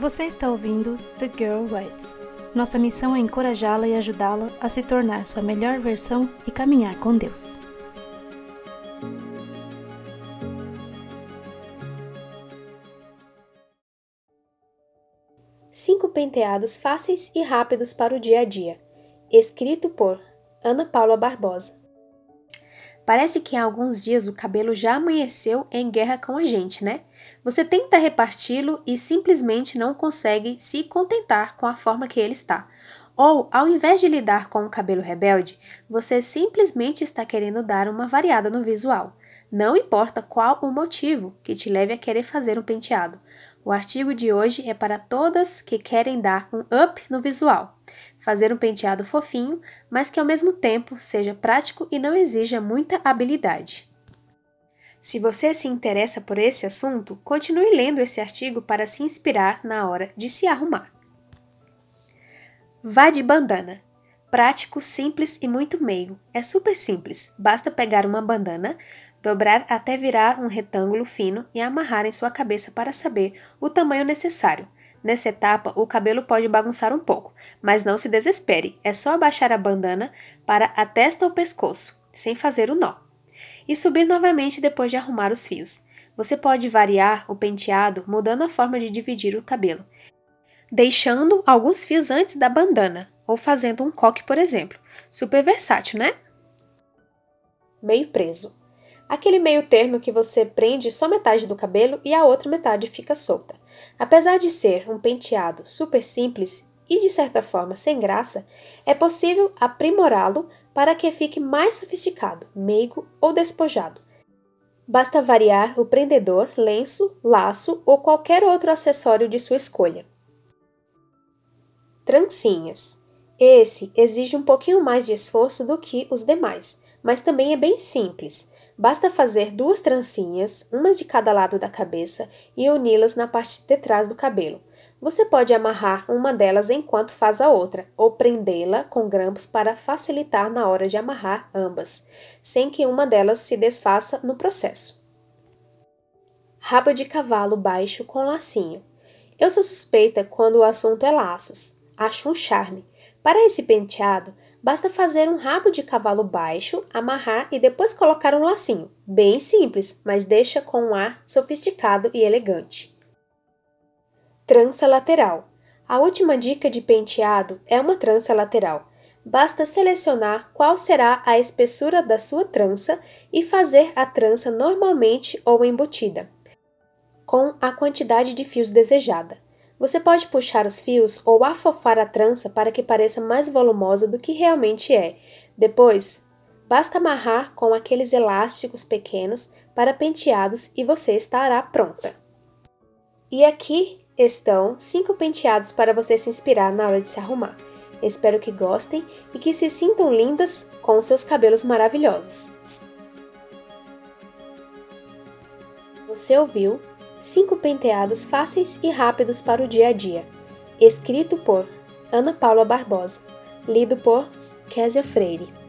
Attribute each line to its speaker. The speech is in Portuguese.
Speaker 1: Você está ouvindo The Girl Writes. Nossa missão é encorajá-la e ajudá-la a se tornar sua melhor versão e caminhar com Deus.
Speaker 2: Cinco penteados fáceis e rápidos para o dia a dia. Escrito por Ana Paula Barbosa. Parece que há alguns dias o cabelo já amanheceu em guerra com a gente, né? Você tenta reparti-lo e simplesmente não consegue se contentar com a forma que ele está. Ou, ao invés de lidar com o cabelo rebelde, você simplesmente está querendo dar uma variada no visual. Não importa qual o motivo que te leve a querer fazer um penteado. O artigo de hoje é para todas que querem dar um up no visual. Fazer um penteado fofinho, mas que ao mesmo tempo seja prático e não exija muita habilidade. Se você se interessa por esse assunto, continue lendo esse artigo para se inspirar na hora de se arrumar. Vá de bandana. Prático, simples e muito meigo. É super simples. Basta pegar uma bandana, dobrar até virar um retângulo fino e amarrar em sua cabeça para saber o tamanho necessário. Nessa etapa, o cabelo pode bagunçar um pouco, mas não se desespere. É só abaixar a bandana para a testa ou pescoço, sem fazer o nó e subir novamente depois de arrumar os fios. Você pode variar o penteado mudando a forma de dividir o cabelo, deixando alguns fios antes da bandana ou fazendo um coque, por exemplo. Super versátil, né? Meio preso. Aquele meio termo que você prende só metade do cabelo e a outra metade fica solta. Apesar de ser um penteado super simples e de certa forma sem graça, é possível aprimorá-lo para que fique mais sofisticado, meigo ou despojado. Basta variar o prendedor, lenço, laço ou qualquer outro acessório de sua escolha. Trancinhas. Esse exige um pouquinho mais de esforço do que os demais, mas também é bem simples. Basta fazer duas trancinhas, uma de cada lado da cabeça, e uni-las na parte de trás do cabelo. Você pode amarrar uma delas enquanto faz a outra, ou prendê-la com grampos para facilitar na hora de amarrar ambas, sem que uma delas se desfaça no processo. Rabo de cavalo baixo com lacinho. Eu sou suspeita quando o assunto é laços. Acho um charme. Para esse penteado, basta fazer um rabo de cavalo baixo, amarrar e depois colocar um lacinho. Bem simples, mas deixa com um ar sofisticado e elegante. Trança lateral. A última dica de penteado é uma trança lateral. Basta selecionar qual será a espessura da sua trança e fazer a trança normalmente ou embutida, com a quantidade de fios desejada. Você pode puxar os fios ou afofar a trança para que pareça mais volumosa do que realmente é. Depois, basta amarrar com aqueles elásticos pequenos para penteados e você estará pronta. E aqui estão cinco penteados para você se inspirar na hora de se arrumar. Espero que gostem e que se sintam lindas com seus cabelos maravilhosos. Você ouviu Cinco penteados fáceis e rápidos para o dia a dia, escrito por Ana Paula Barbosa, lido por Késia Freire.